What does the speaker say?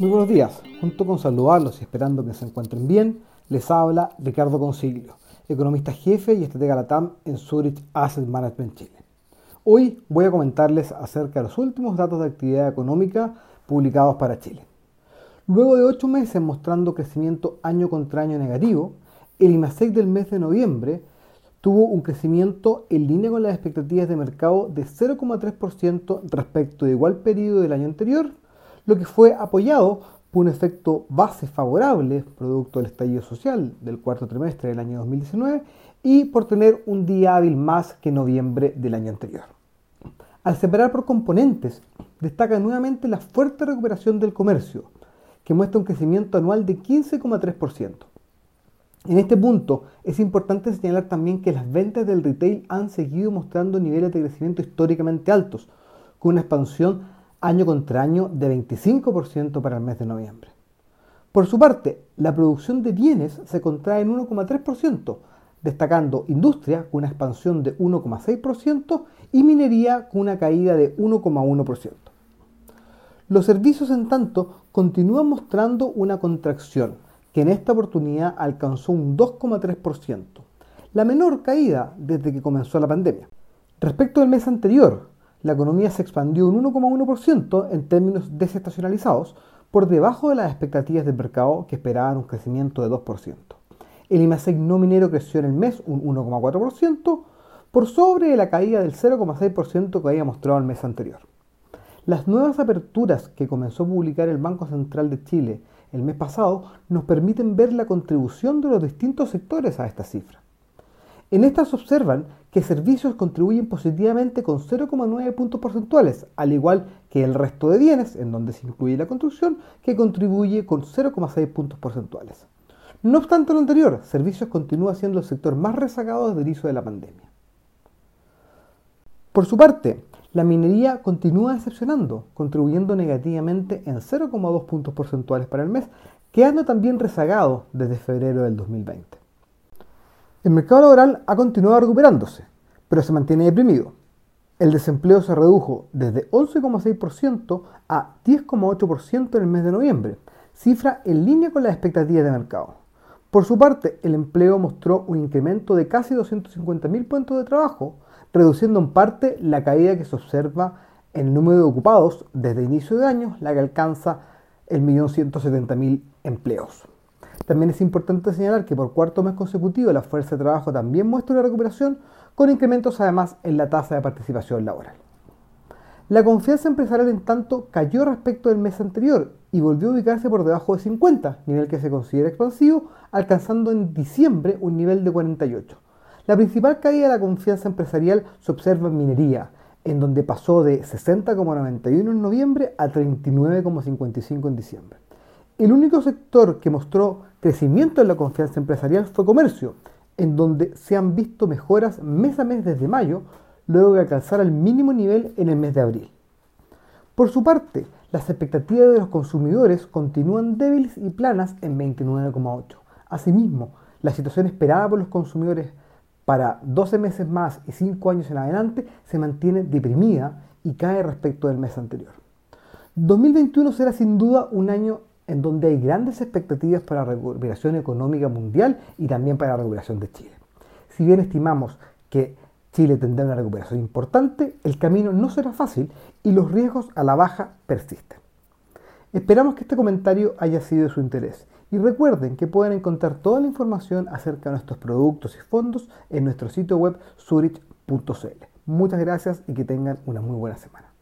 Muy buenos días. Junto con saludarlos y esperando que se encuentren bien, les habla Ricardo Consiglio, economista jefe y estratega LATAM en Zurich Asset Management Chile. Hoy voy a comentarles acerca de los últimos datos de actividad económica publicados para Chile. Luego de ocho meses mostrando crecimiento año contra año negativo, el IMASEC del mes de noviembre tuvo un crecimiento en línea con las expectativas de mercado de 0,3% respecto de igual periodo del año anterior, lo que fue apoyado por un efecto base favorable, producto del estallido social del cuarto trimestre del año 2019, y por tener un día hábil más que noviembre del año anterior. Al separar por componentes, destaca nuevamente la fuerte recuperación del comercio, que muestra un crecimiento anual de 15,3%. En este punto es importante señalar también que las ventas del retail han seguido mostrando niveles de crecimiento históricamente altos, con una expansión año contra año de 25% para el mes de noviembre. Por su parte, la producción de bienes se contrae en 1,3%, destacando industria con una expansión de 1,6% y minería con una caída de 1,1%. Los servicios, en tanto, continúan mostrando una contracción, que en esta oportunidad alcanzó un 2,3%, la menor caída desde que comenzó la pandemia. Respecto al mes anterior, la economía se expandió un 1,1% en términos desestacionalizados, por debajo de las expectativas del mercado que esperaban un crecimiento de 2%. El IMASEC no minero creció en el mes un 1,4%, por sobre la caída del 0,6% que había mostrado el mes anterior. Las nuevas aperturas que comenzó a publicar el Banco Central de Chile el mes pasado nos permiten ver la contribución de los distintos sectores a esta cifra. En estas observan que servicios contribuyen positivamente con 0,9 puntos porcentuales, al igual que el resto de bienes, en donde se incluye la construcción, que contribuye con 0,6 puntos porcentuales. No obstante lo anterior, servicios continúa siendo el sector más rezagado desde el inicio de la pandemia. Por su parte, la minería continúa decepcionando, contribuyendo negativamente en 0,2 puntos porcentuales para el mes, quedando también rezagado desde febrero del 2020. El mercado laboral ha continuado recuperándose, pero se mantiene deprimido. El desempleo se redujo desde 11,6% a 10,8% en el mes de noviembre, cifra en línea con las expectativas de mercado. Por su parte, el empleo mostró un incremento de casi 250.000 puestos de trabajo, reduciendo en parte la caída que se observa en el número de ocupados desde inicio de año, la que alcanza el 1.170.000 empleos. También es importante señalar que por cuarto mes consecutivo la fuerza de trabajo también muestra una recuperación, con incrementos además en la tasa de participación laboral. La confianza empresarial en tanto cayó respecto del mes anterior y volvió a ubicarse por debajo de 50, nivel que se considera expansivo, alcanzando en diciembre un nivel de 48. La principal caída de la confianza empresarial se observa en minería, en donde pasó de 60,91 en noviembre a 39,55 en diciembre. El único sector que mostró crecimiento en la confianza empresarial fue comercio, en donde se han visto mejoras mes a mes desde mayo, luego de alcanzar el mínimo nivel en el mes de abril. Por su parte, las expectativas de los consumidores continúan débiles y planas en 29,8. Asimismo, la situación esperada por los consumidores para 12 meses más y 5 años en adelante se mantiene deprimida y cae respecto del mes anterior. 2021 será sin duda un año en donde hay grandes expectativas para la recuperación económica mundial y también para la recuperación de Chile. Si bien estimamos que Chile tendrá una recuperación importante, el camino no será fácil y los riesgos a la baja persisten. Esperamos que este comentario haya sido de su interés y recuerden que pueden encontrar toda la información acerca de nuestros productos y fondos en nuestro sitio web zurich.cl. Muchas gracias y que tengan una muy buena semana.